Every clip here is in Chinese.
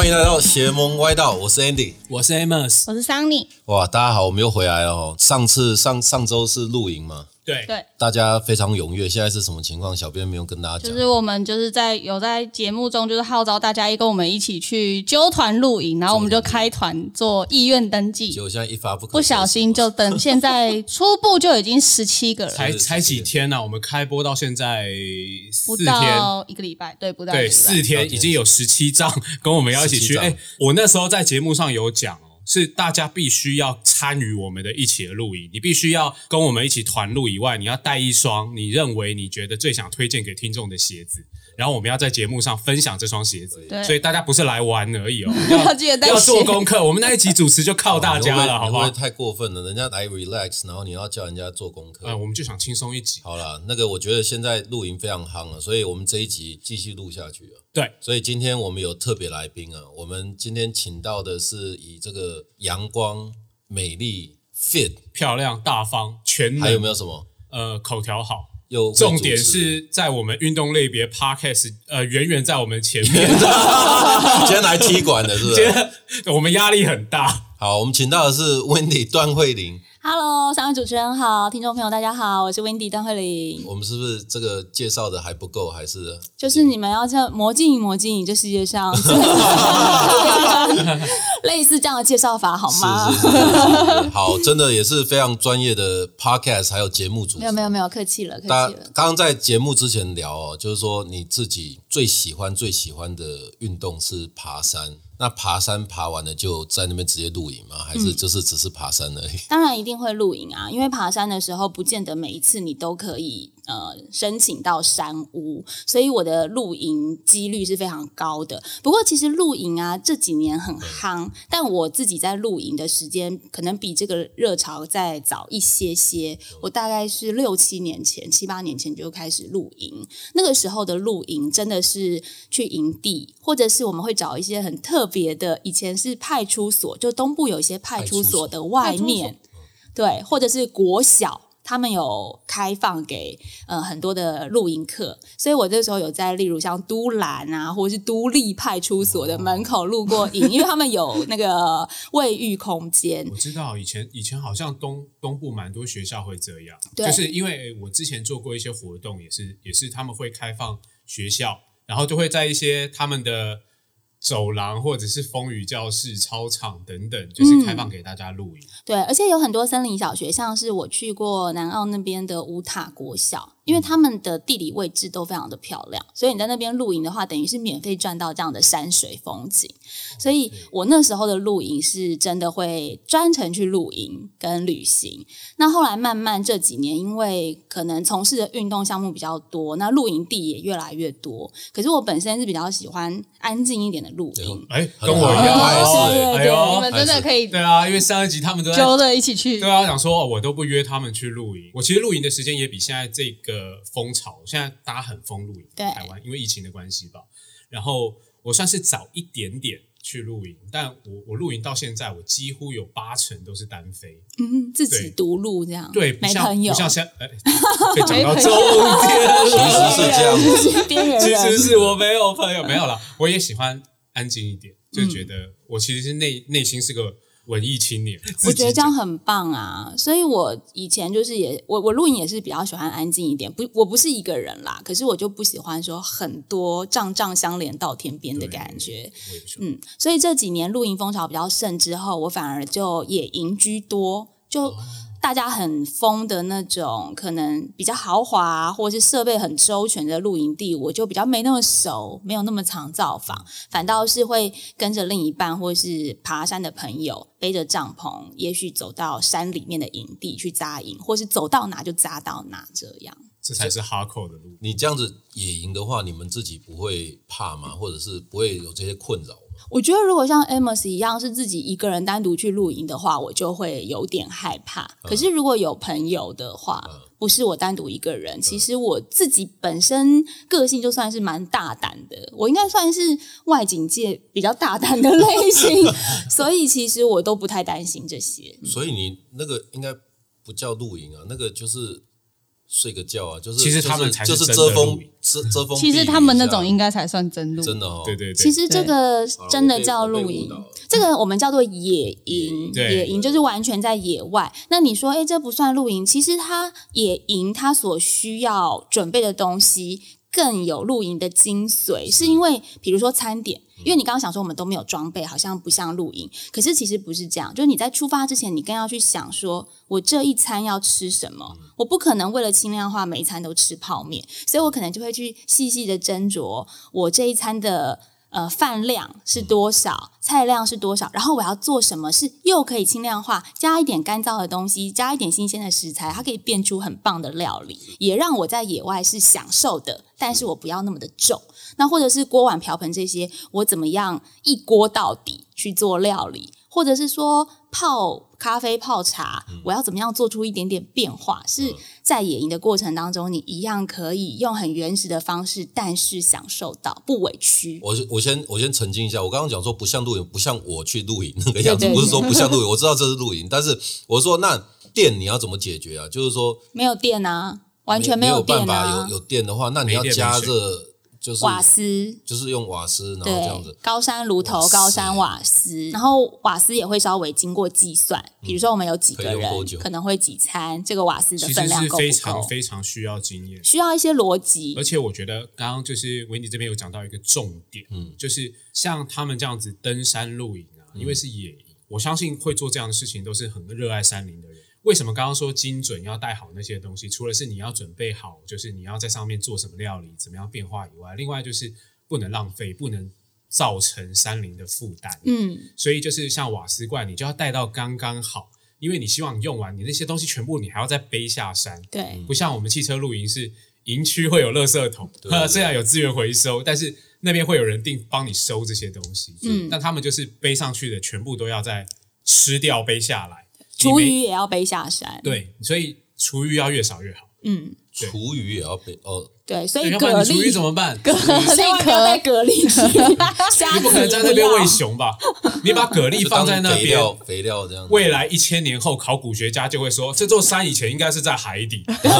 欢迎来到邪门歪道，我是 Andy。我是 Amos，我是 Sunny，哇，大家好，我们又回来了哦。上次上上周是露营嘛，对对，大家非常踊跃。现在是什么情况？小编没有跟大家讲。就是我们就是在有在节目中就是号召大家一跟我们一起去揪团露营，然后我们就开团做意愿登记结，果现在一发不可不小心就等现在初步就已经十七个人，才才几天呢、我们开播到现在不四天，到一个礼拜，对，不到对，四天已经有十七张跟我们要一起去。张哎，我那时候在节目上有讲哦，是大家必须要参与我们的一起的露营，你必须要跟我们一起团露以外，你要带一双你认为你觉得最想推荐给听众的鞋子。然后我们要在节目上分享这双鞋子，对所以大家不是来玩而已哦，要记得带要做功课。我们那一集主持就靠大家了，好不好哦你会不会？太过分了？人家来 relax，然后你要叫人家做功课。嗯，我们就想轻松一集。好了，那个我觉得现在露营非常夯了，所以我们这一集继续录下去了。对，所以今天我们有特别来宾啊，我们今天请到的是以这个阳光、美丽、fit，漂亮、大方、全能，还有没有什么？呃口条好？有重点是在我们运动类别 podcast，呃，远远在我们前面，今天来踢馆的，是不是？我们压力很大。好，我们请到的是 Wendy 段慧玲。Hello，三位主持人好，听众朋友大家好，我是 Wendy 邓慧玲。我们是不是这个介绍的还不够？还是就是你们要像魔镜魔镜，这世界上 类似这样的介绍法好吗？是是是是是好，真的也是非常专业的 podcast，还有节目组。没有没有没有，客气了，客气大家了。刚刚在节目之前聊哦，就是说你自己最喜欢最喜欢的运动是爬山。那爬山爬完了就在那边直接露营吗？还嗯是就是只是爬山而已？当然一定会露营啊，因为爬山的时候不见得每一次你都可以呃申请到山屋，所以我的露营几率是非常高的。不过其实露营啊这几年很夯，但我自己在露营的时间可能比这个热潮再早一些些。我大概是六七年前、七八年前就开始露营，那个时候的露营真的是去营地，或者是我们会找一些很特别的，以前是派出所，就东部有一些派出所的外面，对，或者是国小。他们有开放给呃很多的露营课，所以我这时候有在例如像都兰啊，或者是都立派出所的门口露过营，因为他们有那个卫浴空间我。知道以前以前好像东东部蛮多学校会这样，就是因为我之前做过一些活动，也是也是他们会开放学校，然后就会在一些他们的走廊或者是风雨教室、操场等等，就是开放给大家露营。对，而且有很多森林小学，像是我去过南澳那边的五塔国小，因为他们的地理位置都非常的漂亮，所以你在那边露营的话，等于是免费赚到这样的山水风景。所以我那时候的露营是真的会专程去露营跟旅行。那后来慢慢这几年，因为可能从事的运动项目比较多，那露营地也越来越多。可是我本身是比较喜欢安静一点的露营。哎，很跟我一样好哦，对对对哎呦你们真的可以对啊，因为上一集他们都在揪着一起去对。啊，想说我都不约他们去露营。我其实露营的时间也比现在这个风潮，现在大家很疯露营，对台湾因为疫情的关系吧。然后我算是早一点点去露营，但我我露营到现在，我几乎有八成都是单飞。嗯，自己独露这样，对，不像没朋友不，像现在，哎，被讲到没朋友重点 其。实是这样子。边缘其实是我没有朋友，没有了，我也喜欢安静一点，就觉得我其实是内内心是个文艺青年。我觉得这样很棒啊，所以我以前就是也我我露营也是比较喜欢安静一点，不我不是一个人啦，可是我就不喜欢说很多丈丈相连到天边的感觉，嗯，所以这几年露营风潮比较盛之后，我反而就野营居多，就。大家很疯的那种，可能比较豪华或是设备很周全的露营地，我就比较没那么熟，没有那么常造访，反倒是会跟着另一半或是爬山的朋友，背着帐篷，也许走到山里面的营地去扎营，或是走到哪就扎到哪这样。这才是哈扣的路。你这样子野营的话，你们自己不会怕吗？或者是不会有这些困扰？我觉得如果像 Amos 一样是自己一个人单独去露营的话，我就会有点害怕。可是如果有朋友的话，不是我单独一个人，其实我自己本身个性就算是蛮大胆的，我应该算是外景界比较大胆的类型，所以其实我都不太担心这些。所以你那个应该不叫露营啊，那个就是睡个觉啊，就是其实他们才是就是遮风遮遮风。其实他们那种应该才算真露。真的哦，对对对，其实这个真的叫露营这个我们叫做野营。对野营就是完全在野外。那你说，哎，这不算露营？其实它野营它所需要准备的东西更有露营的精髓，是因为比如说餐点。因为你刚刚想说我们都没有装备，好像不像露营，可是其实不是这样。就是你在出发之前，你更要去想说，我这一餐要吃什么？我不可能为了轻量化每一餐都吃泡面，所以我可能就会去细细的斟酌我这一餐的呃饭量是多少，菜量是多少，然后我要做什么是又可以轻量化，加一点干燥的东西，加一点新鲜的食材，它可以变出很棒的料理，也让我在野外是享受的，但是我不要那么的重。那或者是锅碗瓢盆这些，我怎么样一锅到底去做料理，或者是说泡咖啡、泡茶，我要怎么样做出一点点变化？是在野营的过程当中，你一样可以用很原始的方式，但是享受到不委屈。我我先我先澄清一下，我刚刚讲说不像露营，不像我去露营那个样子，不是说不像露营，我知道这是露营，但是我说那电你要怎么解决啊？就是说没有电啊，完全没有电办法啊有，有电的话，那你要加热，就是瓦斯。就是用瓦斯，然后这样子，。高山炉头、高山瓦斯，然后瓦斯也会稍微经过计算，比如说我们有几个人可能会几餐，这个瓦斯的分量够非？常非常需要经验。需要一些逻辑而。且我觉得刚刚就是维尼这边有讲到一个重点，嗯，就是像他们这样子登山露营啊，因为是野营，我相信会做这样的事情都是很热爱山林的人。为什么刚刚说精准要带好那些东西？除了是你要准备好，就是你要在上面做什么料理，怎么样变化以外，另外就是不能浪费，不能造成山林的负担。嗯，所以就是像瓦斯罐，你就要带到刚刚好，因为你希望你用完你那些东西全部你还要再背下山，对，不像我们汽车露营是营区会有垃圾桶，虽然有资源回收，但是那边会有人定帮你收这些东西，嗯。但他们就是背上去的全部都要再吃掉背下来，厨余也要背下山。，对，所以厨余要越少越好，嗯，厨余也要背哦，对，所以蛤蜊怎么办？千万不要带蛤蜊去，你不可能在那边喂熊吧？你把蛤蜊放在那边肥料，肥料这样子。未来一千年后，考古学家就会说，这座山以前应该是在海底，因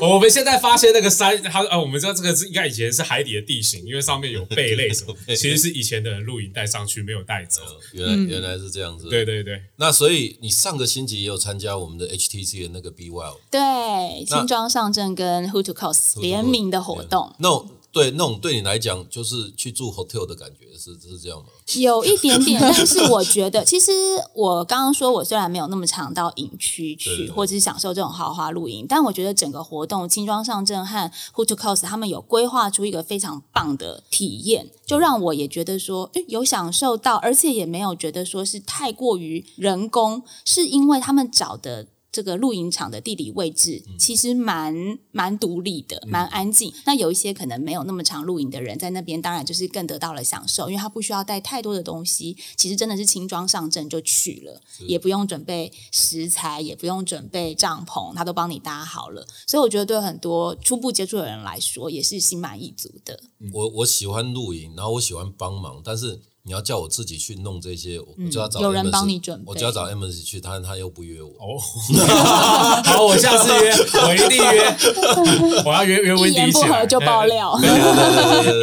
为我们现在发现那个山，它啊，我们知道这个是应该以前是海底的地形，因为上面有贝类什么，其实是以前的人露营带上去没有带走。原来原来是这样子。对对对，那所以你上个星期也有参加我们的 HTC 的那个 Be Well 对，轻装上阵跟 Who to Cost 联名的活动，那种对那种对你来讲就是去住 hotel 的感觉，是是这样吗？有一点点，但是我觉得，其实我刚刚说，我虽然没有那么常到营区去，对对对或者是享受这种豪华露营，但我觉得整个活动轻装上阵和 Who to Cost 他们有规划出一个非常棒的体验，就让我也觉得说，诶有享受到，而且也没有觉得说是太过于人工，是因为他们找的。这个露营场的地理位置其实蛮蛮独立的，蛮安静。那有一些可能没有那么长露营的人在那边，当然就是更得到了享受，因为他不需要带太多的东西，其实真的是轻装上阵就去了，也不用准备食材，也不用准备帐篷，他都帮你搭好了。所以我觉得对很多初步接触的人来说，也是心满意足的。我我喜欢露营，然后我喜欢帮忙，但是你要叫我自己去弄这些，我我就要找嗯有人帮你准备。我就要找 Amos 去，他他又不约我。哦，好，我下次约，我一定约，我要约约温一言迪起来，不合就爆料。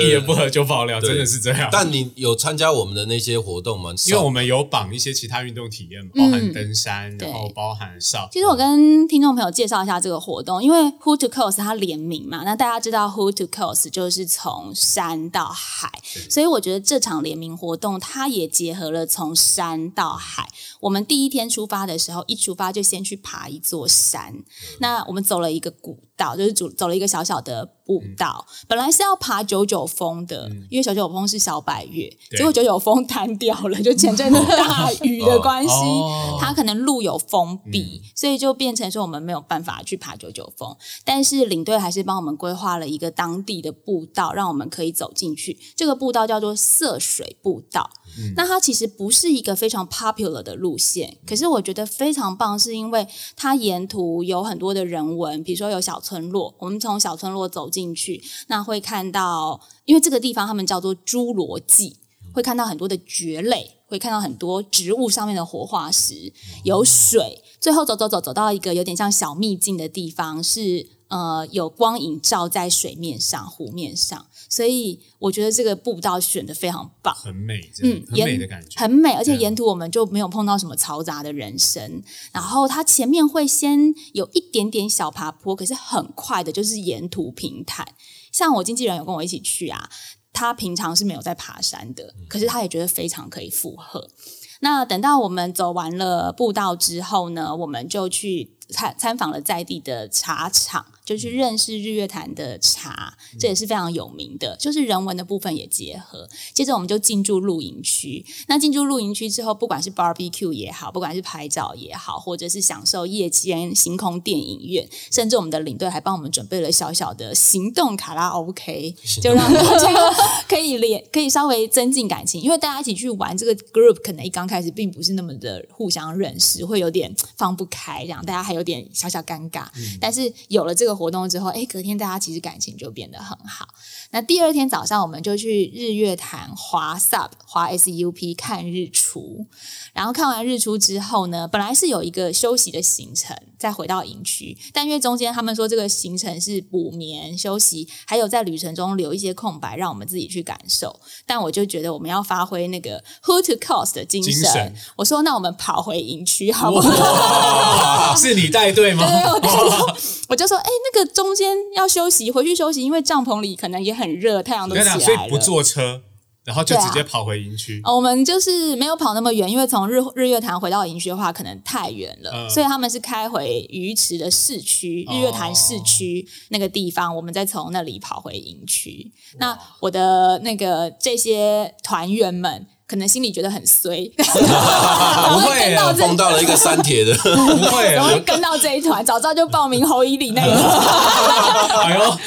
一言不合就爆料，真的是这样。但你有参加我们的那些活动吗？因为我们有绑一些其他运动体验，包含登山，对。然后包含上。其实我跟听众朋友介绍一下这个活动，因为 Who to Coast 它联名嘛，那大家知道 Who to Coast 就是从山到海，所以我觉得这场联名活活动它也结合了从山到海。我们第一天出发的时候，一出发就先去爬一座山，那我们走了一个古道，就是走走了一个小小的步道，本来是要爬九九峰的，因为九九峰是小百岳，结果九九峰瘫掉了，就前阵子大 雨的关系，哦它可能路有封闭，所以就变成说我们没有办法去爬九九峰。但是领队还是帮我们规划了一个当地的步道，让我们可以走进去。这个步道叫做涉水步道。那它其实不是一个非常 popular 的路线，可是我觉得非常棒，是因为它沿途有很多的人文，比如说有小村落，我们从小村落走进去，那会看到，因为这个地方他们叫做侏罗纪。会看到很多的蕨类，会看到很多植物上面的活化石，有水。最后走走走走到一个有点像小秘境的地方，是呃有光影照在水面上、湖面上，所以我觉得这个步道选的非常棒。很美，嗯，很沿美的感觉。很美，而且沿途我们就没有碰到什么嘈杂的人声。然后它前面会先有一点点小爬坡，可是很快的就是沿途平坦。像我经纪人有跟我一起去啊，他平常是没有在爬山的，可是他也觉得非常可以负荷。那等到我们走完了步道之后呢，我们就去参参访了在地的茶厂，就去认识日月潭的茶，这也是非常有名的，就是人文的部分也结合。接着我们就进驻露营区，那进驻露营区之后，不管是 barbecue 也好，不管是拍照也好，或者是享受夜间星空电影院，甚至我们的领队还帮我们准备了小小的行动卡拉 OK，就让大家可以连可以稍微增进感情，因为大家一起去玩这个 group，可能一刚开始并不是那么的互相认识，会有点放不开，这样大家还有点小小尴尬。但是有了这个活动之后，哎，隔天大家其实感情就变得很好。那第二天早上，我们就去日月潭滑 SUP 滑 SUP 看日出，然后看完日出之后呢，本来是有一个休息的行程，再回到营区，但因为中间他们说这个行程是补眠休息，还有在旅程中留一些空白，让我们自己去感受。但我就觉得我们要发挥那个 who to cost 的精神，精神我说那我们跑回营区好不好？哇，是你带队吗？对，我带头 我就说，哎、那个中间要休息，回去休息，因为帐篷里可能也很热，太阳都起来了。所以不坐车，然后就直接跑回营区。哦我们就是没有跑那么远，因为从日日月潭回到营区的话，可能太远了，嗯所以他们是开回鱼池的市区，日月潭市区那个地方，我们再从那里跑回营区。那我的那个这些团员们。可能心里觉得很衰，不会跟到碰到了一个删帖的，不会，然后我跟到这一团，早知道就报名侯以礼那个。哎呦，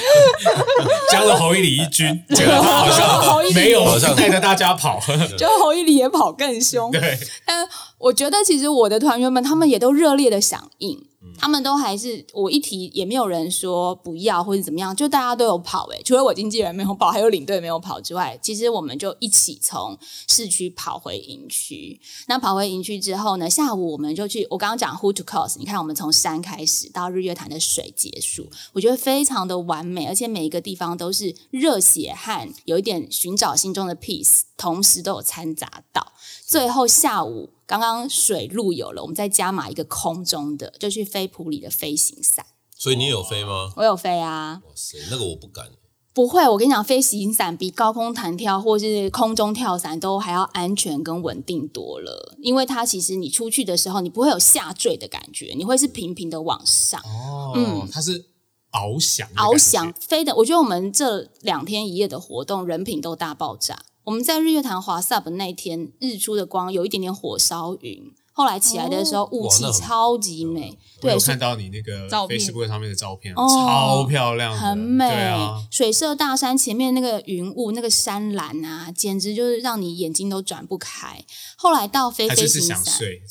加了侯一里一军，结果他好像没有好像带着大家跑。就侯一礼也跑更凶，对，但我觉得其实我的团员们他们也都热烈的响应，他们都还是我一提也没有人说不要或者怎么样，就大家都有跑诶、除了我经纪人没有跑，还有领队没有跑之外，其实我们就一起从市区跑回营区。那跑回营区之后呢，下午我们就去我刚刚讲 who to cost，你看我们从山开始到日月潭的水结束，我觉得非常的完美，而且每一个地方都是热血和有一点寻找心中的 peace，同时都有掺杂到。最后下午刚刚水路有了，我们再加码一个空中的，就去飞普里的飞行伞。所以你有飞吗？我有飞啊，哇塞，那个我不敢。不会，我跟你讲，飞行伞比高空弹跳或是空中跳伞都还要安全跟稳定多了，因为它其实你出去的时候，你不会有下坠的感觉，你会是平平的往上。哦，它是翱翔翱翔飞的。我觉得我们这两天一夜的活动，人品都大爆炸。我们在日月潭华 SUP 那天，日出的光有一点点火烧云，后来起来的时候雾气超级美，对，我有看到你那个 Facebook 上面的照片，哦超漂亮的，很美。对啊，水色大山前面那个云雾，那个山岚啊，简直就是让你眼睛都转不开。后来到飞飞还是是行伞，想睡，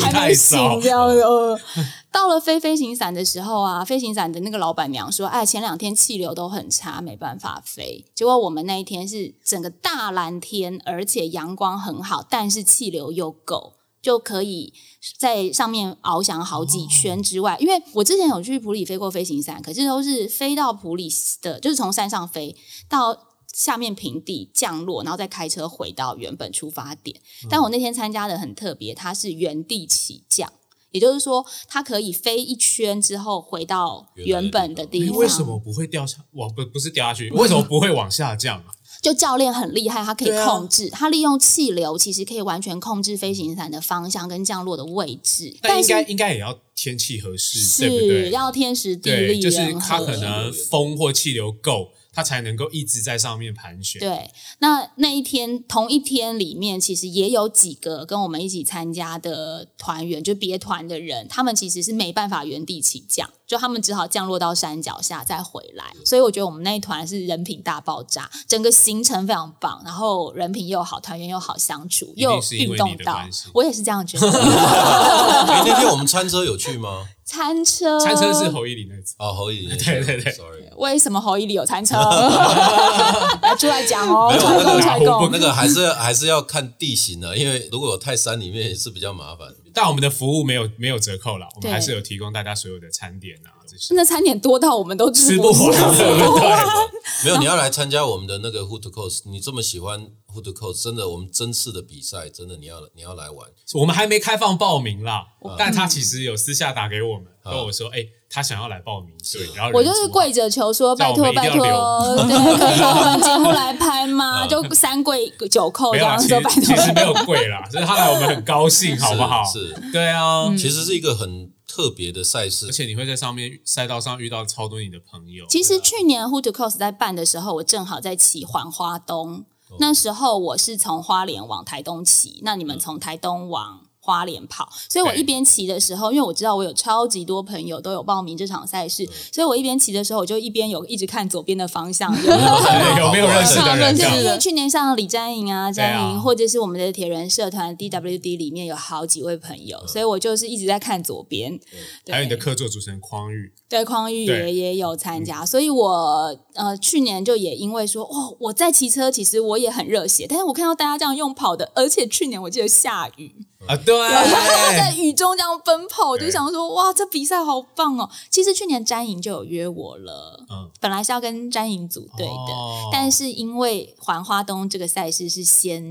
太没醒早，这样的。到了飞飞行伞的时候啊，飞行伞的那个老板娘说：“哎，前两天气流都很差，没办法飞。”结果我们那一天是整个大蓝天，而且阳光很好，但是气流又够，就可以在上面翱翔好几圈之外。因为我之前有去普里飞过飞行伞，可是都是飞到普里的，就是从山上飞到。下面平地降落，然后再开车回到原本出发点。但我那天参加的很特别，它是原地起降，也就是说，它可以飞一圈之后回到原本的地方。你为什么不会掉下？往不不是掉下去，为什么不会往下降啊？就教练很厉害，他可以控制，他利用气流其实可以完全控制飞行伞的方向跟降落的位置。但应是该应该也要天气合适，对不是对？要天时地对，利就是。它可能风或气流够，它才能够一直在上面盘旋。对，那那一天同一天里面，其实也有几个跟我们一起参加的团员，就别团的人，他们其实是没办法原地起降，就他们只好降落到山脚下再回来。所以我觉得我们那一团是人品大爆炸，整个行程非常棒，然后人品又好，团员又好相处，又运动到。我也是这样觉得。哎，那天我们 餐车有去吗？餐车，餐车是侯一林那次，哦，侯乙，对对对，sorry，为什么侯一里有餐车？要出来讲哦，没有那个 采购。那个还是还是要看地形的，因为如果有泰山里面也是比较麻烦。但我们的服务没有没有折扣啦，我们还是有提供大家所有的餐点啊这些，那餐点多到我们都吃不不完，对不对？没有，你要来参加我们的那个 Who to Coast，你这么喜欢 Who to Coast，真的，我们真次的比赛，真的你要你要来玩。我们还没开放报名啦，但他其实有私下打给我们，跟我说，哎，他想要来报名，对，然后我就是跪着求说，拜托拜托，对，可以让我们节目来拍吗？就三跪九叩这样其实说拜托。其实没有跪啦，就是他来我们很高兴，好不好？是，对啊，嗯。其实是一个很特别的赛事而，且你会在上面赛道上遇到超多你的朋友。其实去年 Who to Coast 在办的时候，我正好在骑环花东，哦那时候我是从花莲往台东骑，那你们从台东往。花莲跑，所以我一边骑的时候，因为我知道我有超级多朋友都有报名这场赛事，所以我一边骑的时候，我就一边有一直看左边的方向，有没有？认识的人？对，因为去年像李詹莹啊、詹莹，啊。或者是我们的铁人社团 DWD 里面有好几位朋友，所以我就是一直在看左边。对。还有你的客座主持人匡玉，对匡玉也也有参加，所以我呃去年就也因为说哦我在骑车，其实我也很热血，但是我看到大家这样用跑的，而且去年我记得下雨，啊，对，在雨中这样奔跑，我就想说哇这比赛好棒哦。其实去年詹莹就有约我了，嗯。本来是要跟詹莹组队的，哦。但是因为环花东这个赛事是先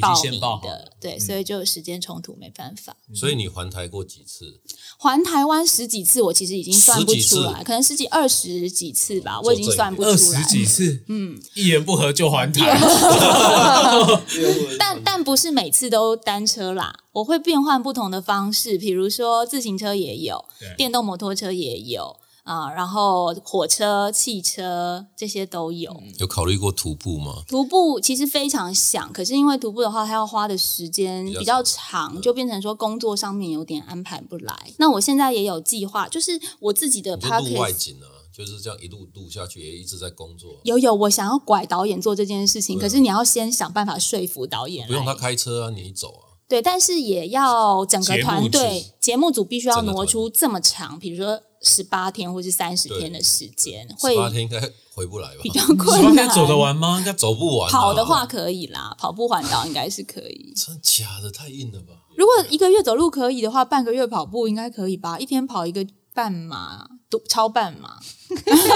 报名先报的，对，所以就时间冲突，没办法。所以你环台过几次？环台湾十几次，我其实已经算不出来，可能十几二十几次吧，我已经算不出来十。几次，嗯，一言不合就还台，但但不是每次都单车啦，我会变换不同的方式，比如说自行车也有，电动摩托车也有啊、然后火车、汽车这些都有。有考虑过徒步吗？徒步其实非常想，可是因为徒步的话，它要花的时间比较长，就变成说工作上面有点安排不来。那我现在也有计划，就是我自己的你就录外景啊，就是这样一路录下去，也一直在工作，有有，我想要拐导演做这件事情，可是你要先想办法说服导演不用他开车啊，你走啊。对，但是也要整个团队节目组必须要挪出这么长，比如说十八天或是三十天的时间，会十八天应该回不来吧比？较十八困难。天走得完吗？应该走不完、啊。跑的话可以啦，跑步环岛应该是可以。真假的太硬了吧？如果一个月走路可以的话，半个月跑步应该可以吧？一天跑一个半马，都超半马。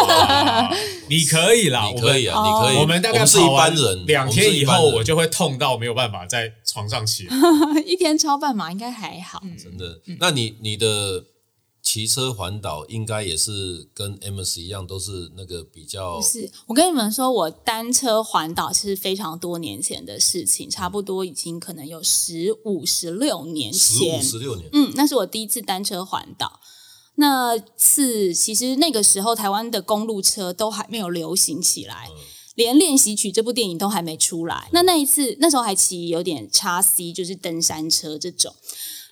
哇你可以啦，你可以啊，哦你可以。我们大概是一般人，两天以后我就会痛到没有办法在床上起来。一天超半马应该还好。真的。那你你的骑车环岛应该也是跟 Amos 一样，都是那个比较是我跟你们说，我单车环岛是非常多年前的事情，差不多已经可能有十五、十六年前十五。十六年。嗯，那是我第一次单车环岛。那次其实那个时候台湾的公路车都还没有流行起来，连练习曲这部电影都还没出来。那那一次那时候还骑有点叉 C，就是登山车这种。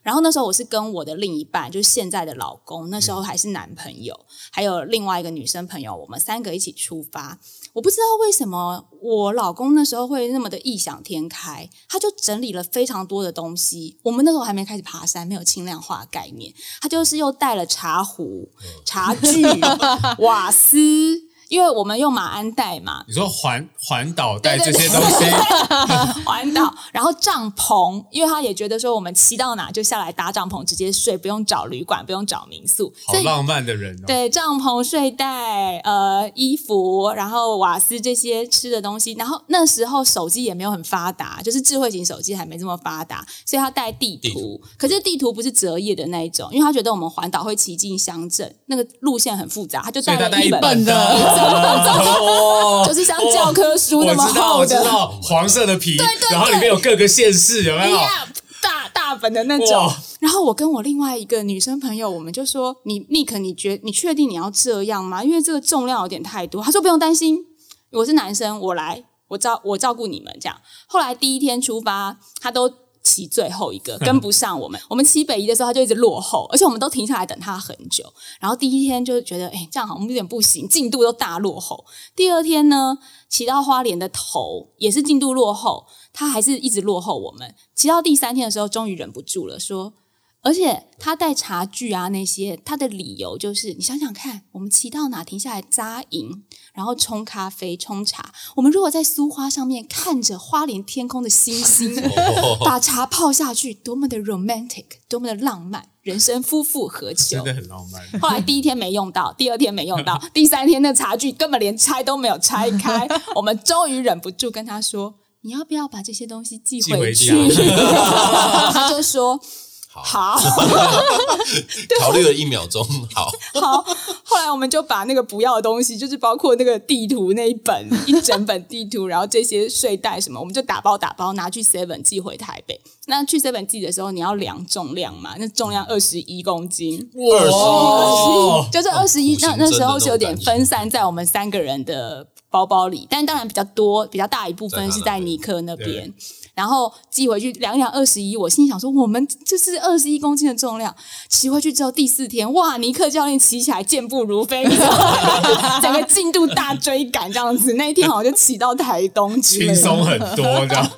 然后那时候我是跟我的另一半，就是现在的老公，那时候还是男朋友，还有另外一个女生朋友，我们三个一起出发。我不知道为什么我老公那时候会那么的异想天开，他就整理了非常多的东西。我们那时候还没开始爬山，没有轻量化概念，他就是又带了茶壶、茶具、瓦斯，因为我们用马鞍带嘛，你说环环岛带这些东西，环岛，然后帐篷，因为他也觉得说我们骑到哪就下来搭帐篷直接睡，不用找旅馆，不用找民宿，好浪漫的人哦。对，帐篷、睡袋、呃，衣服，然后瓦斯这些吃的东西，然后那时候手机也没有很发达，就是智慧型手机还没这么发达，所以他带地图。地图可是地图不是折页的那一种，因为他觉得我们环岛会骑进乡镇，那个路线很复杂，他就带了一本的，哦就是像教科书那么我知道，厚的，我知道，黄色的皮，对然后里面有各个县市，有没有？大大本的那种。然后我跟我另外一个女生朋友，我们就说：“你 Nick，你觉你确定你要这样吗？因为这个重量有点太多。”他说：“不用担心，我是男生，我来，我照我照顾你们。”这样。后来第一天出发，他都骑最后一个，跟不上我们。我们骑北移的时候，他就一直落后，而且我们都停下来等他很久。然后第一天就觉得，哎，这样好像有点不行，进度都大落后。第二天呢，骑到花莲的头也是进度落后，他还是一直落后我们。骑到第三天的时候，终于忍不住了，说。而且他带茶具啊，那些他的理由就是，你想想看，我们骑到哪停下来扎营，然后冲咖啡、冲茶。我们如果在苏花上面看着花莲天空的星星，把茶泡下去，多么的 romantic，多么的浪漫，人生夫复何求？真的很浪漫。后来第一天没用到，第二天没用到，第三天那茶具根本连拆都没有拆开。我们终于忍不住跟他说：“你要不要把这些东西寄回去？”他就说。好，考虑了一秒钟，好，好。后来我们就把那个不要的东西，就是包括那个地图那一本一整本地图，然后这些睡袋什么，我们就打包打包拿去 Seven 寄回台北。那去 Seven 寄的时候，你要量重量嘛？那重量二十一公斤，哇，就是二十一。那那时候是有点分散在我们三个人的包包里，但当然比较多，比较大一部分是在尼克那边。然后寄回去量量二十一，我心想说，我们就是二十一公斤的重量，骑回去之后第四天，哇，尼克教练骑起来健步如飞，整个进度大追赶这样子，那一天好像就骑到台东，轻松很多这样。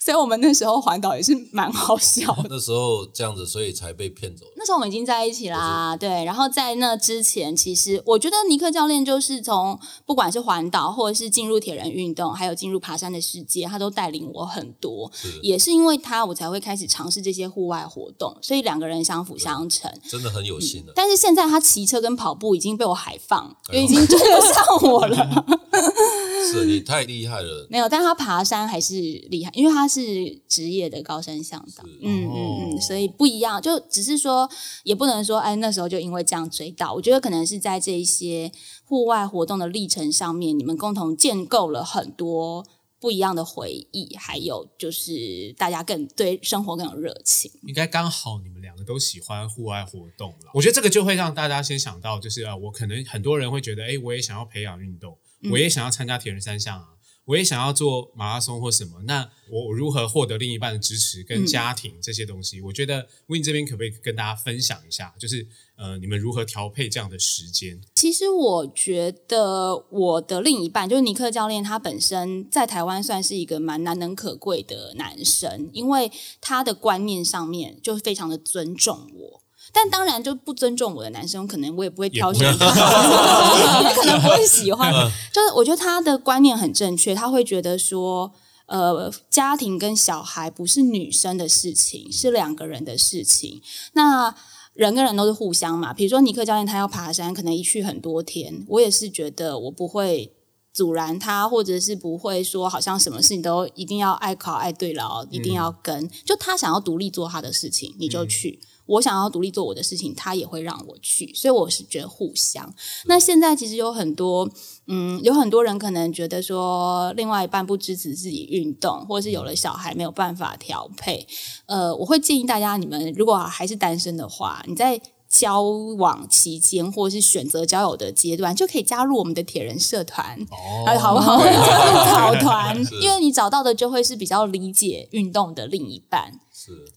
所以我们那时候环岛也是蛮好笑。那时候这样子，所以才被骗走。那时候我们已经在一起啦，对。然后在那之前，其实我觉得尼克教练就是从不管是环岛，或者是进入铁人运动，还有进入爬山的世界，他都带领我很多。也是因为他，我才会开始尝试这些户外活动。所以两个人相辅相成，真的很有心的。但是现在他骑车跟跑步已经被我海放，因为已经追得上我了。是你太厉害了。没有，但他爬山还是厉害，因为他是职业的高山向导。嗯嗯嗯，所以不一样。就只是说，也不能说，哎，那时候就因为这样追到。我觉得可能是在这一些户外活动的历程上面，你们共同建构了很多不一样的回忆，还有就是大家更对生活更有热情。应该刚好你们两个都喜欢户外活动了。我觉得这个就会让大家先想到，就是啊，我可能很多人会觉得，哎，我也想要培养运动。我也想要参加铁人三项啊，我也想要做马拉松或什么。那我如何获得另一半的支持跟家庭这些东西？我觉得 Win 这边可不可以跟大家分享一下？就是呃，你们如何调配这样的时间？其实我觉得我的另一半就是尼克教练，他本身在台湾算是一个蛮难能可贵的男生，因为他的观念上面就非常的尊重我。但当然，就不尊重我的男生，可能我也不会挑选他，也可能不会喜欢。就是我觉得他的观念很正确，他会觉得说，呃，家庭跟小孩不是女生的事情，是两个人的事情。那人跟人都是互相嘛。比如说尼克教练他要爬山，可能一去很多天，我也是觉得我不会阻拦他，或者是不会说好像什么事情都一定要爱考爱对了，一定要跟。就他想要独立做他的事情，你就去。我想要独立做我的事情，他也会让我去，所以我是觉得互相。那现在其实有很多，嗯，有很多人可能觉得说，另外一半不支持自己运动，或者是有了小孩没有办法调配。呃，我会建议大家，你们如果还是单身的话，你在交往期间或者是选择交友的阶段，就可以加入我们的铁人社团，哎，好不好？跑 团，因为你找到的就会是比较理解运动的另一半。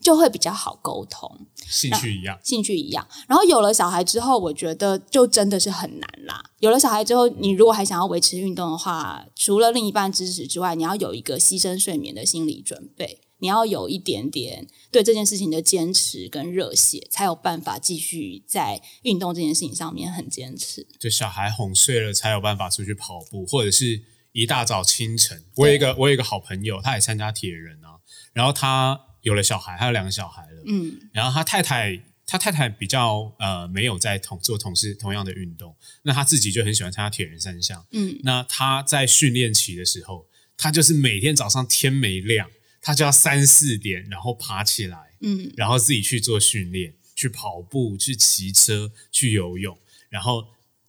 就会比较好沟通，兴趣一样，兴趣一样。然后有了小孩之后，我觉得就真的是很难啦。有了小孩之后，你如果还想要维持运动的话，除了另一半支持之外，你要有一个牺牲睡眠的心理准备，你要有一点点对这件事情的坚持跟热血，才有办法继续在运动这件事情上面很坚持。就小孩哄睡了，才有办法出去跑步，或者是一大早清晨。我有一个我有一个好朋友，他也参加铁人啊，然后他。有了小孩，还有两个小孩了。嗯，然后他太太，他太太比较呃没有在同做同事同样的运动，那他自己就很喜欢参加铁人三项。嗯，那他在训练期的时候，他就是每天早上天没亮，他就要三四点，然后爬起来，嗯，然后自己去做训练，去跑步，去骑车，去游泳，然后。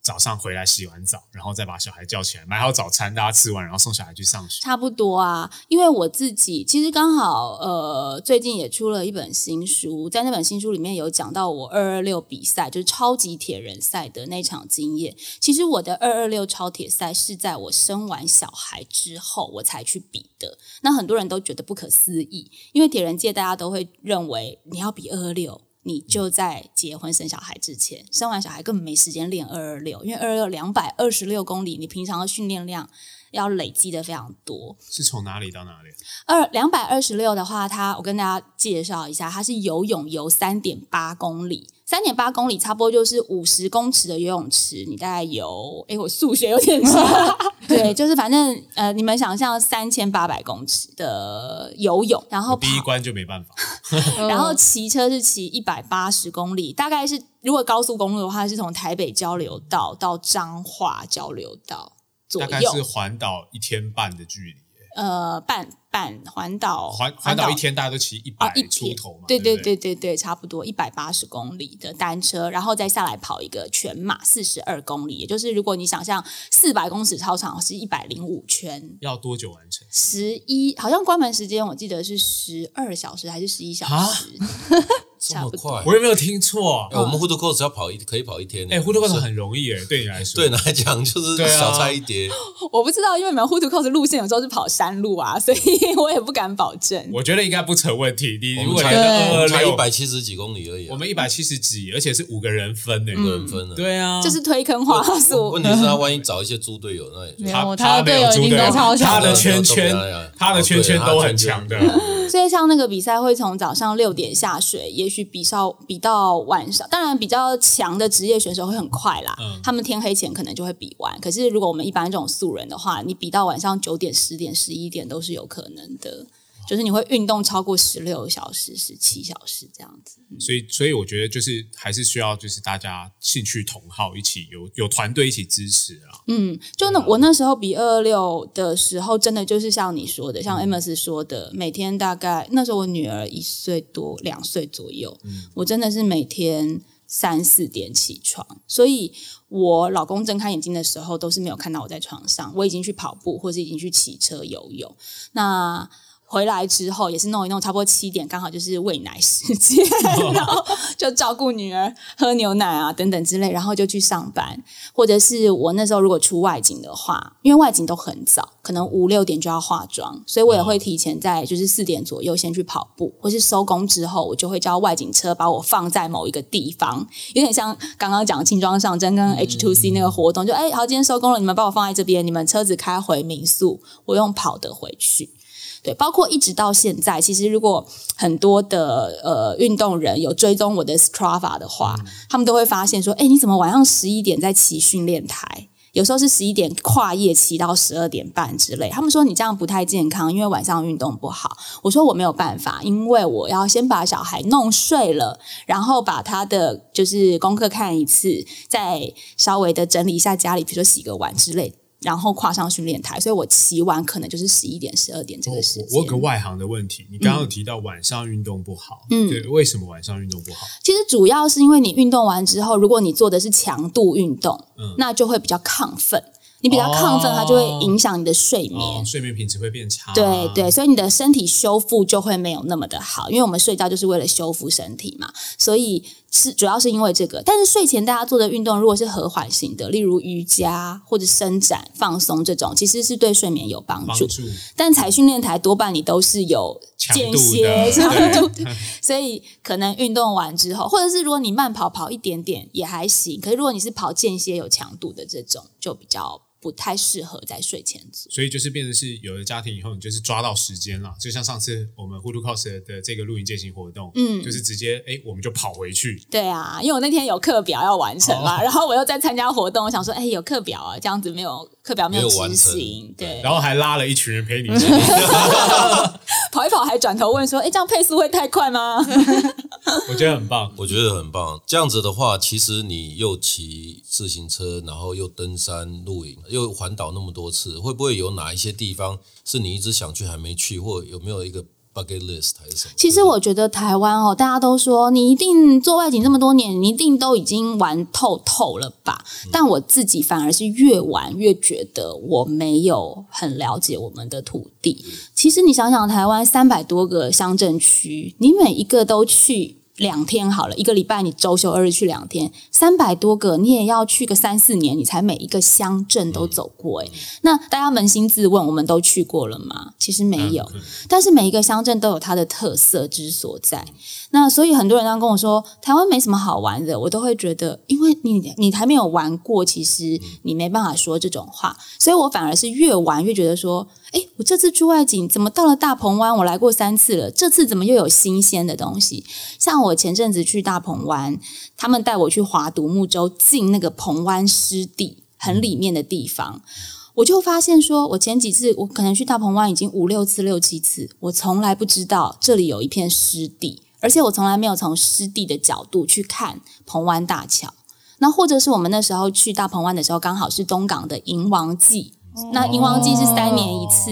早上回来洗完澡，然后再把小孩叫起来，买好早餐，大家吃完，然后送小孩去上学。差不多啊，因为我自己其实刚好呃，最近也出了一本新书，在那本新书里面有讲到我二二六比赛，就是超级铁人赛的那场经验。其实我的二二六超铁赛是在我生完小孩之后我才去比的。那很多人都觉得不可思议，因为铁人界大家都会认为你要比二二六。你就在结婚生小孩之前，生完小孩根本没时间练二二六，因为二二六两百二十六公里，你平常的训练量要累积的非常多。是从哪里到哪里？二两百二十六的话，它我跟大家介绍一下，它是游泳游三点八公里。三点八公里差不多就是五十公尺的游泳池，你大概游，哎，我数学有点差，对，就是反正呃，你们想象三千八百公尺的游泳，然后第一关就没办法，然后骑车是骑一百八十公里，大概是如果高速公路的话，是从台北交流道到彰化交流道左右，大概是环岛一天半的距离。呃，半半环岛，环环岛一天大家都骑一百出头嘛，对对对对对，差不多一百八十公里的单车，然后再下来跑一个全马四十二公里，也就是如果你想象四百公尺操场是一百零五圈，要多久完成？十一，好像关门时间我记得是十二小时还是十一小时？这么快？我有没有听错？我们 Hood Course 要跑一可以跑一天。哎，Hood Course 很容易哎，对你来说，对你来讲就是小菜一碟。我不知道，因为你们 Hood Course 路线有时候是跑山路啊，所以我也不敢保证。我觉得应该不成问题。你如果才才一百七十几公里而已，我们一百七十几，而且是五个人分的，五个人分的。对啊，就是推坑话术。问题是他万一找一些猪队友，那他他队友一定都超强，他的圈圈，他的圈圈都很强的。所以像那个比赛会从早上六点下水，也许比稍比到晚上。当然，比较强的职业选手会很快啦，他们天黑前可能就会比完。可是如果我们一般这种素人的话，你比到晚上九点、十点、十一点都是有可能的。就是你会运动超过十六小时、十七小时这样子，所以所以我觉得就是还是需要就是大家兴趣同好一起有有团队一起支持啊。嗯，就那我那时候比二二六的时候，真的就是像你说的，像 Amos 说的，每天大概那时候我女儿一岁多两岁左右，我真的是每天三四点起床，所以我老公睁开眼睛的时候都是没有看到我在床上，我已经去跑步或是已经去骑车游泳。那回来之后也是弄一弄，差不多七点刚好就是喂奶时间，然后就照顾女儿喝牛奶啊等等之类，然后就去上班。或者是我那时候如果出外景的话，因为外景都很早，可能五六点就要化妆，所以我也会提前在就是四点左右先去跑步，或是收工之后，我就会叫外景车把我放在某一个地方，有点像刚刚讲轻装上阵跟 H two C 那个活动，就哎好，今天收工了，你们把我放在这边，你们车子开回民宿，我用跑的回去。对，包括一直到现在，其实如果很多的呃运动人有追踪我的 Strava 的话，他们都会发现说：“哎，你怎么晚上十一点在骑训练台？有时候是十一点跨夜骑到十二点半之类。”他们说你这样不太健康，因为晚上运动不好。我说我没有办法，因为我要先把小孩弄睡了，然后把他的就是功课看一次，再稍微的整理一下家里，比如说洗个碗之类。然后跨上训练台，所以我骑完可能就是十一点、十二点这个时间。我有个外行的问题，你刚刚有提到晚上运动不好，嗯，对，为什么晚上运动不好？其实主要是因为你运动完之后，如果你做的是强度运动，嗯，那就会比较亢奋。你比较亢奋，它就会影响你的睡眠，睡眠品质会变差。对对，所以你的身体修复就会没有那么的好，因为我们睡觉就是为了修复身体嘛，所以是主要是因为这个。但是睡前大家做的运动，如果是和缓型的，例如瑜伽或者伸展放松这种，其实是对睡眠有帮助。但踩训练台多半你都是有间歇强度，所以可能运动完之后，或者是如果你慢跑跑一点点也还行。可是如果你是跑间歇有强度的这种，就比较。不太适合在睡前做，所以就是变成是有了家庭以后，你就是抓到时间了。就像上次我们 Hulu Cos 的这个露营践行活动，嗯，就是直接哎，我们就跑回去。对啊，因为我那天有课表要完成嘛，然后我又在参加活动，我想说，哎，有课表啊，这样子没有课表没有执行，对。然后还拉了一群人陪你 跑一跑，还转头问说，哎，这样配速会太快吗？我觉得很棒，我觉得很棒。这样子的话，其实你又骑自行车，然后又登山露营。又环岛那么多次，会不会有哪一些地方是你一直想去还没去，或有没有一个 bucket list 还是什么？其实我觉得台湾哦，大家都说你一定做外景这么多年，你一定都已经玩透透了吧？但我自己反而是越玩越觉得我没有很了解我们的土地。其实你想想，台湾三百多个乡镇区，你每一个都去。两天好了，一个礼拜你周休二日去两天，三百多个，你也要去个三四年，你才每一个乡镇都走过。诶，那大家扪心自问，我们都去过了吗？其实没有，但是每一个乡镇都有它的特色之所在。那所以很多人刚跟我说台湾没什么好玩的，我都会觉得，因为你你还没有玩过，其实你没办法说这种话。所以我反而是越玩越觉得说。哎，我这次出外景怎么到了大鹏湾？我来过三次了，这次怎么又有新鲜的东西？像我前阵子去大鹏湾，他们带我去划独木舟进那个鹏湾湿地，很里面的地方，我就发现说，我前几次我可能去大鹏湾已经五六次、六七次，我从来不知道这里有一片湿地，而且我从来没有从湿地的角度去看鹏湾大桥。那或者是我们那时候去大鹏湾的时候，刚好是东港的银王季。那银王祭是三年一次，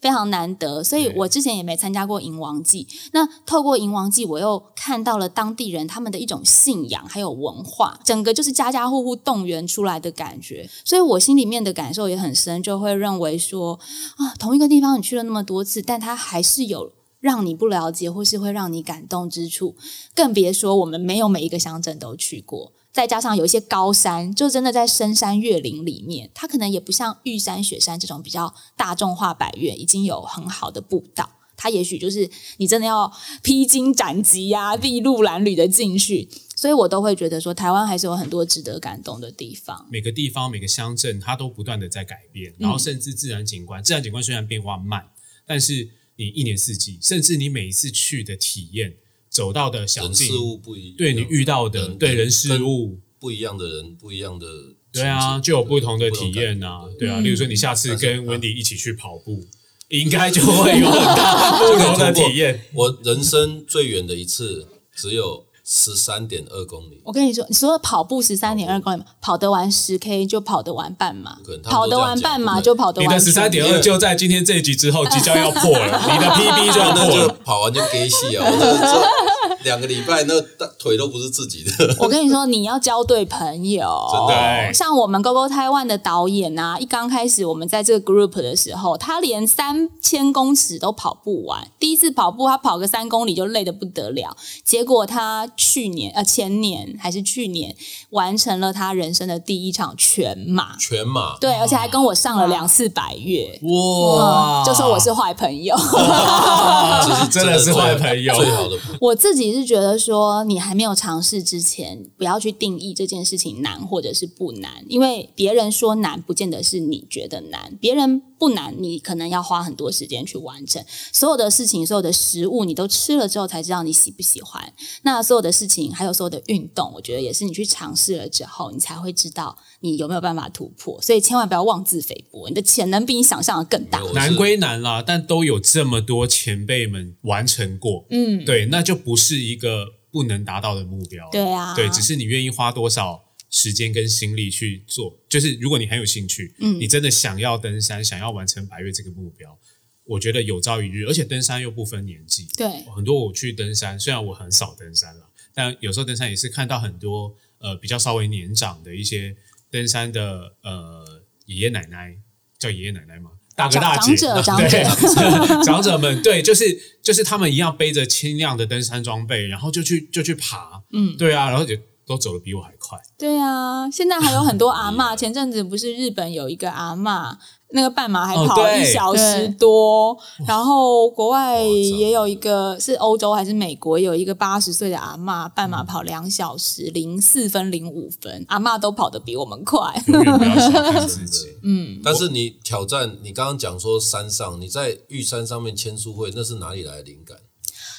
非常难得，所以我之前也没参加过银王祭。那透过银王祭，我又看到了当地人他们的一种信仰还有文化，整个就是家家户户动员出来的感觉。所以我心里面的感受也很深，就会认为说啊，同一个地方你去了那么多次，但它还是有让你不了解或是会让你感动之处，更别说我们没有每一个乡镇都去过。再加上有一些高山，就真的在深山越岭里面，它可能也不像玉山、雪山这种比较大众化百越，已经有很好的步道。它也许就是你真的要披荆斩棘呀、筚路蓝缕的进去。所以我都会觉得说，台湾还是有很多值得感动的地方。每个地方、每个乡镇，它都不断的在改变，然后甚至自然景观，自然景观虽然变化慢，但是你一年四季，甚至你每一次去的体验。走到的小事物不一，对你遇到的对人事物不一样的人，不一样的对啊，就有不同的体验呐，对啊。例如说，你下次跟温迪一起去跑步，应该就会有很大 不同的体验。我人生最远的一次只有。十三点二公里，我跟你说，你说跑步十三点二公里，跑得完十 K 就跑得完半马，跑得完半马就跑得完。你的十三点二就在今天这一集之后即将要破了，你的 PB 就要破了，跑完就给戏啊！两个礼拜那腿都不是自己的。我跟你说，你要交对朋友，真的。像我们 GoGo Taiwan 的导演啊，一刚开始我们在这个 group 的时候，他连三千公尺都跑不完。第一次跑步，他跑个三公里就累得不得了。结果他去年呃前年还是去年完成了他人生的第一场全马。全马对，而且还跟我上了两次百越。哇！就说我是坏朋友，真的是坏朋友。最好的我自己。是觉得说，你还没有尝试之前，不要去定义这件事情难或者是不难，因为别人说难，不见得是你觉得难。别人不难，你可能要花很多时间去完成。所有的事情，所有的食物，你都吃了之后才知道你喜不喜欢。那所有的事情，还有所有的运动，我觉得也是你去尝试了之后，你才会知道你有没有办法突破。所以千万不要妄自菲薄，你的潜能比你想象的更大。难归难啦，但都有这么多前辈们完成过。嗯，对，那就不是。是一个不能达到的目标，对啊，对，只是你愿意花多少时间跟心力去做。就是如果你很有兴趣，嗯，你真的想要登山，想要完成百越这个目标，我觉得有朝一日，而且登山又不分年纪，对，很多我去登山，虽然我很少登山了，但有时候登山也是看到很多呃比较稍微年长的一些登山的呃爷爷奶奶，叫爷爷奶奶吗？大哥大姐，对，长者们，对，就是就是他们一样背着轻量的登山装备，然后就去就去爬，嗯，对啊，然后就都走的比我还快。对啊，现在还有很多阿嬷，前阵子不是日本有一个阿嬷。那个半马还跑一小时多，然后国外也有一个是欧洲还是美国有一个八十岁的阿妈半马跑两小时零四分零五分，阿妈都跑得比我们快。嗯，但是你挑战，你刚刚讲说山上你在玉山上面签书会，那是哪里来的灵感？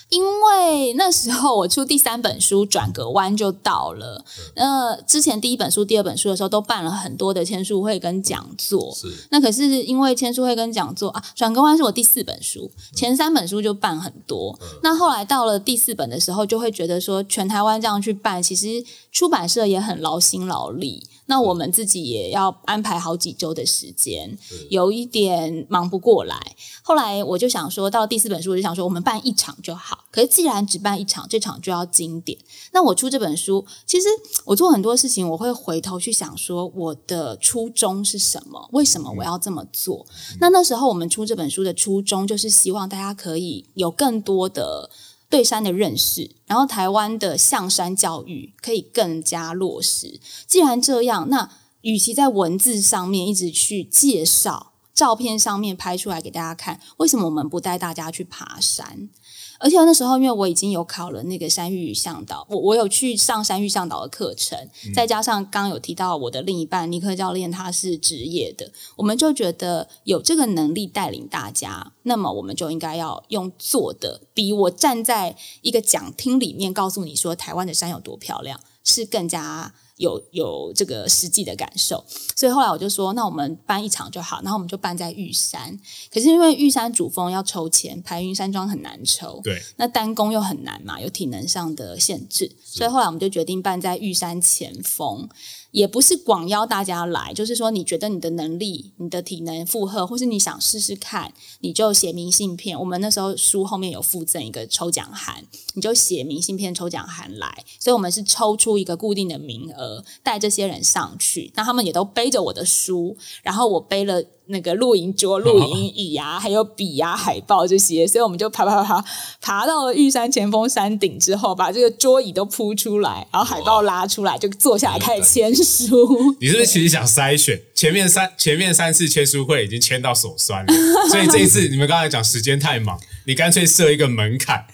因为那时候我出第三本书，转个弯就到了。呃，之前第一本书、第二本书的时候都办了很多的签书会跟讲座。是。那可是因为签书会跟讲座啊，转个弯是我第四本书，前三本书就办很多。那后来到了第四本的时候，就会觉得说，全台湾这样去办，其实出版社也很劳心劳力。那我们自己也要安排好几周的时间，有一点忙不过来。后来我就想说，到第四本书，我就想说，我们办一场就好。可是既然只办一场，这场就要经典。那我出这本书，其实我做很多事情，我会回头去想说，我的初衷是什么？为什么我要这么做？那那时候我们出这本书的初衷，就是希望大家可以有更多的对山的认识，然后台湾的象山教育可以更加落实。既然这样，那与其在文字上面一直去介绍，照片上面拍出来给大家看，为什么我们不带大家去爬山？而且那时候，因为我已经有考了那个山域向导，我我有去上山域向导的课程，再加上刚刚有提到我的另一半尼克教练他是职业的，我们就觉得有这个能力带领大家，那么我们就应该要用做的，比我站在一个讲厅里面告诉你说台湾的山有多漂亮，是更加。有有这个实际的感受，所以后来我就说，那我们办一场就好，然后我们就办在玉山。可是因为玉山主峰要抽签，排云山庄很难抽，对，那单攻又很难嘛，有体能上的限制，所以后来我们就决定办在玉山前锋。也不是广邀大家来，就是说你觉得你的能力、你的体能负荷，或是你想试试看，你就写明信片。我们那时候书后面有附赠一个抽奖函，你就写明信片抽奖函来。所以，我们是抽出一个固定的名额，带这些人上去。那他们也都背着我的书，然后我背了。那个露营桌、露营椅啊，还有笔啊、海报这些，所以我们就爬爬爬爬到了玉山前锋山顶之后，把这个桌椅都铺出来，然后海报拉出来，就坐下来开始签书。你是不是其实想筛选前面三前面三次签书会已经签到手酸了，所以这一次你们刚才讲时间太忙，你干脆设一个门槛，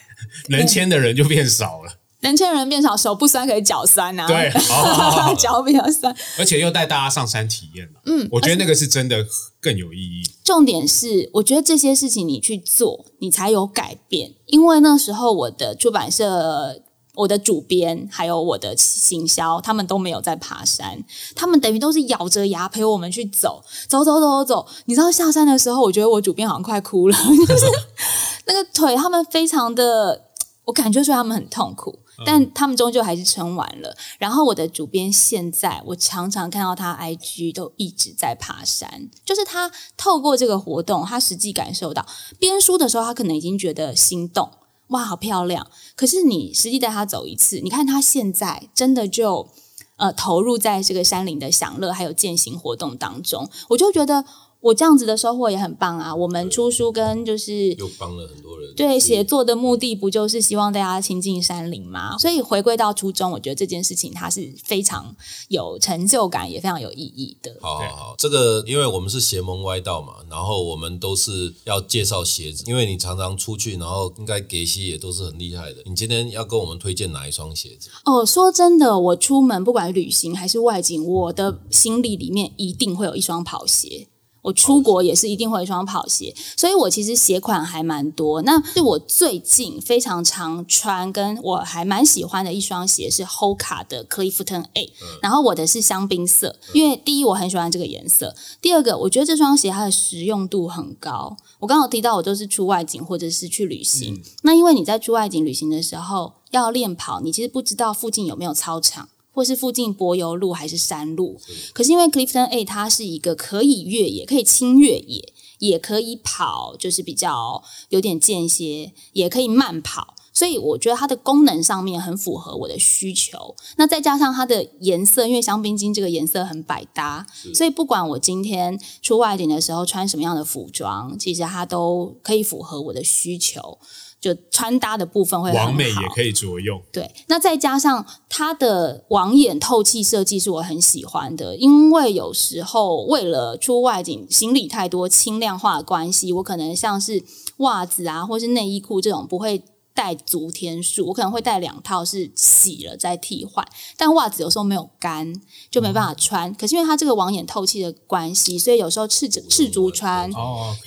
能签的人就变少了。能签人变少，手不酸可以脚酸啊。对，脚比较酸，而且又带大家上山体验了。嗯，我觉得那个是真的更有意义。重点是，我觉得这些事情你去做，你才有改变。因为那时候我的出版社、我的主编还有我的行销，他们都没有在爬山，他们等于都是咬着牙陪我们去走，走走走走走。你知道下山的时候，我觉得我主编好像快哭了，就 是那个腿，他们非常的，我感觉出来他们很痛苦。但他们终究还是撑完了。然后我的主编现在，我常常看到他 IG 都一直在爬山，就是他透过这个活动，他实际感受到编书的时候，他可能已经觉得心动，哇，好漂亮。可是你实际带他走一次，你看他现在真的就呃投入在这个山林的享乐还有践行活动当中，我就觉得。我这样子的收获也很棒啊！我们出书跟就是又帮了很多人。对写作的目的不就是希望大家亲近山林吗？所以回归到初衷，我觉得这件事情它是非常有成就感，也非常有意义的。好好好，这个因为我们是邪门歪道嘛，然后我们都是要介绍鞋子，因为你常常出去，然后应该给西也都是很厉害的。你今天要跟我们推荐哪一双鞋子？哦，说真的，我出门不管旅行还是外景，我的行李里面一定会有一双跑鞋。我出国也是一定会一双跑鞋，所以我其实鞋款还蛮多。那是我最近非常常穿，跟我还蛮喜欢的一双鞋是 Hoka 的 Clifton A，然后我的是香槟色，因为第一我很喜欢这个颜色，第二个我觉得这双鞋它的实用度很高。我刚好提到我都是出外景或者是去旅行，那因为你在出外景旅行的时候要练跑，你其实不知道附近有没有操场。或是附近柏油路还是山路，可是因为 Clifton A 它是一个可以越野、可以轻越野，也可以跑，就是比较有点间歇，也可以慢跑，所以我觉得它的功能上面很符合我的需求。那再加上它的颜色，因为香槟金这个颜色很百搭，所以不管我今天出外景的时候穿什么样的服装，其实它都可以符合我的需求。就穿搭的部分会完美，也可以着用。对，那再加上它的网眼透气设计是我很喜欢的，因为有时候为了出外景，行李太多，轻量化的关系，我可能像是袜子啊，或是内衣裤这种不会。带足天数，我可能会带两套，是洗了再替换。但袜子有时候没有干，就没办法穿。可是因为它这个网眼透气的关系，所以有时候赤赤足穿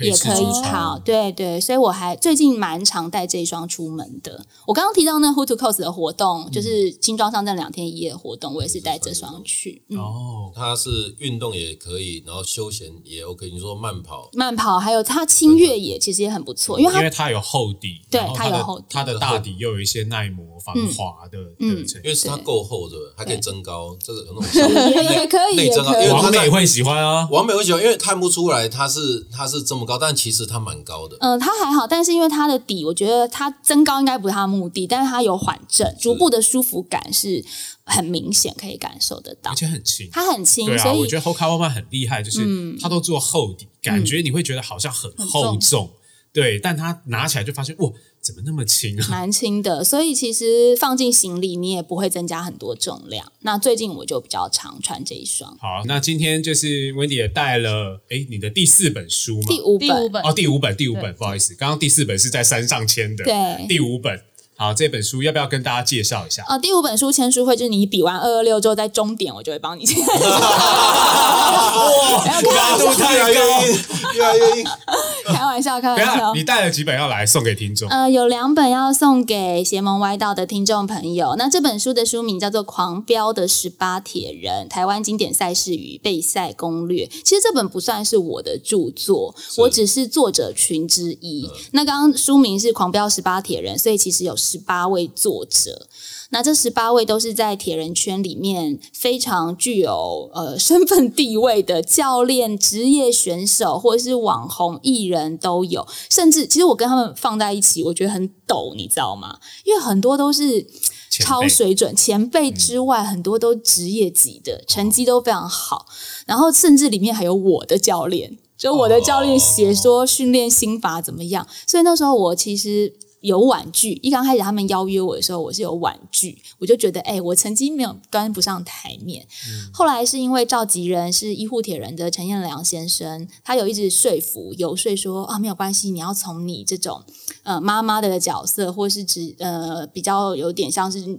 也可以跑。对对，所以我还最近蛮常带这一双出门的。我刚刚提到那 Who to Cos 的活动，就是轻装上阵两天一夜的活动，我也是带这双去。哦，它是运动也可以，然后休闲也 OK。你说慢跑，慢跑还有它轻越野其实也很不错，因为它因为它有厚底，对它有厚底。它的大底又有一些耐磨、防滑的嗯的成因为是它够厚，对不对？还可以增高，这个有那种效果也也可以，内增啊也可以王美会喜欢啊。王美会喜欢，因为看不出来它是它是这么高，但其实它蛮高的。嗯，它还好，但是因为它的底，我觉得它增高应该不是它的目的，但是它有缓震，逐步的舒服感是很明显可以感受得到而。且很轻。它很轻，对啊，所以嗯我觉得 Hoka One 很厉害，就是它都做厚底，感觉你会觉得好像很厚重，对，但他拿起来就发现哇，怎么那么轻啊？蛮轻的，所以其实放进行李你也不会增加很多重量。那最近我就比较常穿这一双，好，那今天就是 Wendy 也带了，哎，你的第四本书吗？第五本，第五本哦，第五本，第五本，不好意思，刚刚第四本是在山上签的，对第五本。好，这本书要不要跟大家介绍一下？呃，第五本书签书会就是你比完二二六之后，在终点我就会帮你签。哇，难度太高！越来越硬。开玩笑，开玩笑你。带了几本要来送给听众？呃，有两本要送给邪门歪道的听众朋友。那这本书的书名叫做《狂飙的十八铁人：台湾经典赛事与备赛攻略》。其实这本不算是我的著作，我只是作者群之一。那刚刚书名是《狂飙十八铁人》，所以其实有十八位作者。那这十八位都是在铁人圈里面非常具有呃身份地位的教练、职业选手，或者是网红艺人都有。甚至其实我跟他们放在一起，我觉得很抖，你知道吗？因为很多都是超水准前辈之外，很多都职业级的，成绩都非常好。然后甚至里面还有我的教练，就我的教练写说训练心法怎么样。所以那时候我其实。有婉拒，一刚开始他们邀约我的时候，我是有婉拒，我就觉得，哎、我曾经没有端不上台面。后来是因为召集人是医护铁人的陈彦良先生，他有一直说服游说说啊，没有关系，你要从你这种呃妈妈的角色，或是指呃比较有点像是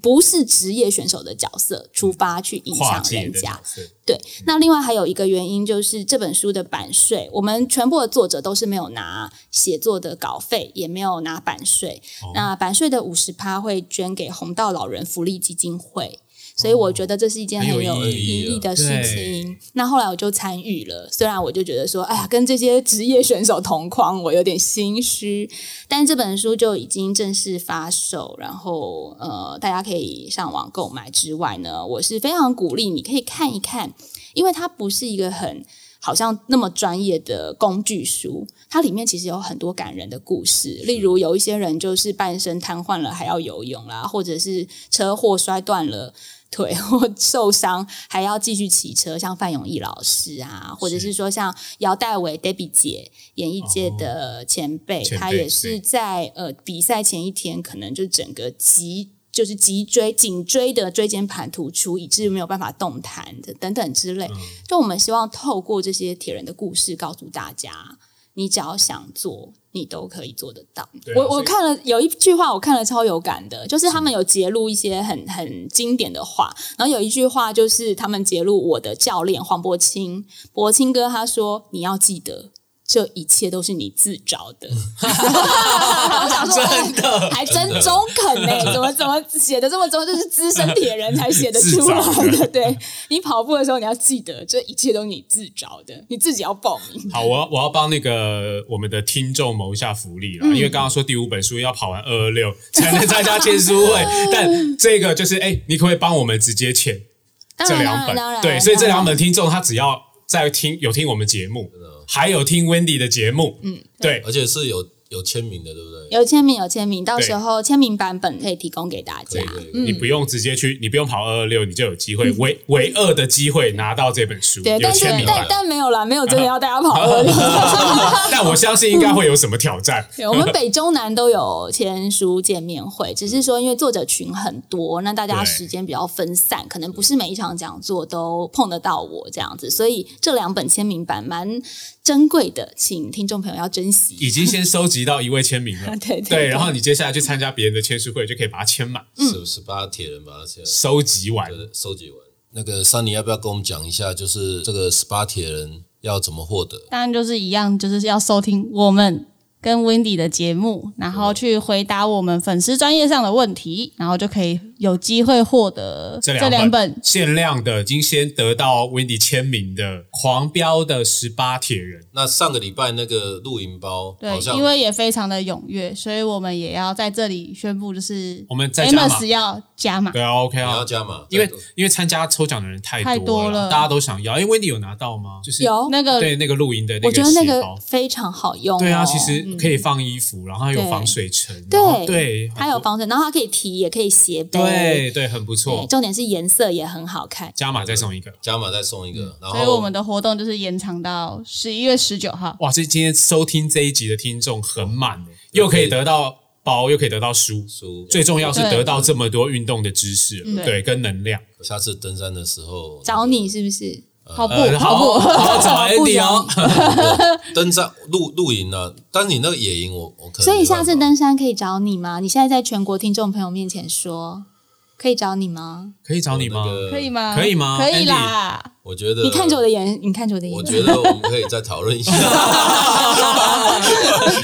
不是职业选手的角色出发去影响人家对，那另外还有一个原因就是这本书的版税，我们全部的作者都是没有拿写作的稿费，也没有拿版税。哦那版税的五十趴会捐给红道老人福利基金会。所以我觉得这是一件很有意义的事情。那后来我就参与了，虽然我就觉得说，哎呀，跟这些职业选手同框，我有点心虚。但这本书就已经正式发售，然后呃，大家可以上网购买之外呢，我是非常鼓励你可以看一看，因为它不是一个很好像那么专业的工具书，它里面其实有很多感人的故事，例如有一些人就是半身瘫痪了还要游泳啦，或者是车祸摔断了。腿 或受伤还要继续骑车，像范永义老师啊，或者是说像姚代伟 Debbie 姐，演艺界的前辈，哦前辈她也是在呃比赛前一天，可能就整个脊就是脊椎颈椎的椎间盘突出，以致没有办法动弹的等等之类。嗯就我们希望透过这些铁人的故事，告诉大家，你只要想做，你都可以做得到。我我看了有一句话，我看了超有感的，就是他们有揭露一些很很经典的话，然后有一句话就是他们揭露我的教练黄伯清，伯清哥他说你要记得。这一切都是你自找的，我想说，真的还真中肯呢、怎么怎么写的这么中？就是资深铁人才写得出来的。对。你跑步的时候，你要记得，这一切都是你自找的，你自己要报名。好，我要我要帮那个我们的听众谋一下福利了，嗯。因为刚刚说第五本书要跑完二二六才能参加签书会，但这个就是哎，你可不可以帮我们直接签，这两本？对，所以这两本听众他只要在听有听我们节目，还有听 Wendy 的节目，嗯，对，而且是有有签名的，对不对？有签名，有签名，到时候签名版本可以提供给大家。你不用直接去，你不用跑二二六，你就有机会唯唯二的机会拿到这本书，对，有但是但签名版。但没有啦，没有真的要大家跑二六。但我相信应该会有什么挑战。对，我们北中南都有签书见面会，只是说因为作者群很多，那大家时间比较分散，可能不是每一场讲座都碰得到我这样子，所以这两本签名版蛮珍贵的，请听众朋友要珍惜。已经先收集到一位签名了，对对对然后你接下来去参加别人的签书会，就可以把它签满，十十八铁人把它签收集完。呃收集完。那个桑尼要不要跟我们讲一下，就是这个十八铁人要怎么获得？当然就是一样，就是要收听我们跟 Wendy 的节目，然后去回答我们粉丝专业上的问题，然后就可以有机会获得这两两本。限量的，已经先得到 Wendy 签名的《狂飙的十八铁人》。那上个礼拜那个露营包，对因为也非常的踊跃，所以我们也要在这里宣布，就是我们再加码 Amos 要加码。对啊，OK 啊要啊，加码，因为因为参加抽奖的人太太多了大家都想要。因为 Wendy 有拿到吗？就是有那个对那个露营的那个我觉得那个。非常好用、哦。对啊，其实可以放衣服，然后它有防水层，对对，它有防水，然后它可以提，也可以斜背。对对，很不，错。重点是颜色也很好看。加码再送一个，加码再送一个，然后所以我们的活动就是延长到十一月十九号。哇！这今天收听这一集的听众很满，又可以得到包，又可以得到书，书最重要是得到这么多运动的知识，嗯对，跟能量。下次登山的时候找你是不是？跑步，呃跑步，好好找 跑步 Andy 哦。登山露露营呢，但是你那个野营我我可能所以下次登山可以找你吗？你现在在全国听众朋友面前说，可以找你吗？可以找你吗？可以吗？可以吗可以啦。我觉得你看着我的眼，你看着我的眼我，觉得我们可以再讨论一下，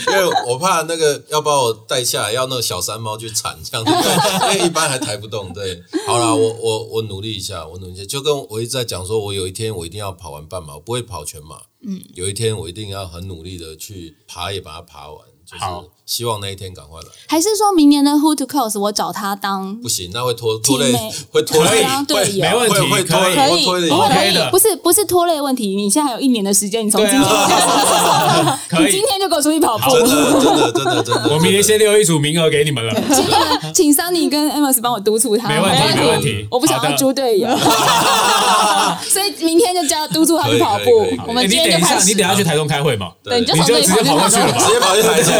因为我怕那个要把我带下来，要那个小山猫去铲这样子，对因为一般还抬不动。对，好啦，我我我努力一下，我努力一下，就跟我一直在讲说，我有一天我一定要跑完半马，我不会跑全马。嗯，有一天我一定要很努力的去爬，也把它爬完，就是好希望那一天赶快来。还是说明年的 Who to Close 我找他当不行，那会拖拖累会拖累，当队友没问题会会拖可以累，可以你。OK 的不是不是拖累问题，你现在还有一年的时间，你从今天、你今天就给我出去跑步。真的，真的，真的，真的。我明天先留一组名额给你们了。请请 Sunny 跟 Amos 帮我督促他，没问题没问题我不想要猪队友，所以明天就叫督促他去跑步可以可以可以。我们今哎你等一下，天就开始。你等下去台中开会嘛？对，你就你就从这里直接跑过去直接跑去台中，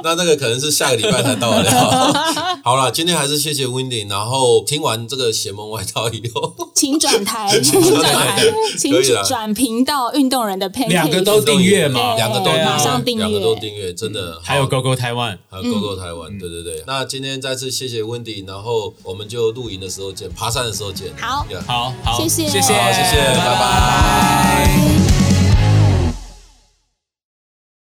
那那个可能是下个礼拜才到得了。好了，今天还是谢谢 Windy，然后听完这个邪门外道以后，请转台，请转台，请转频道运动人的 a 两个都订阅嘛，两个都马上订阅。两个都订阅，真的还有高 GoGo 台湾，还有 Go Go 台湾，对对对。那今天再次谢谢 Windy，然后我们就露营的时候见，爬山的时候见。好。好好，谢谢。谢谢，谢谢拜。拜拜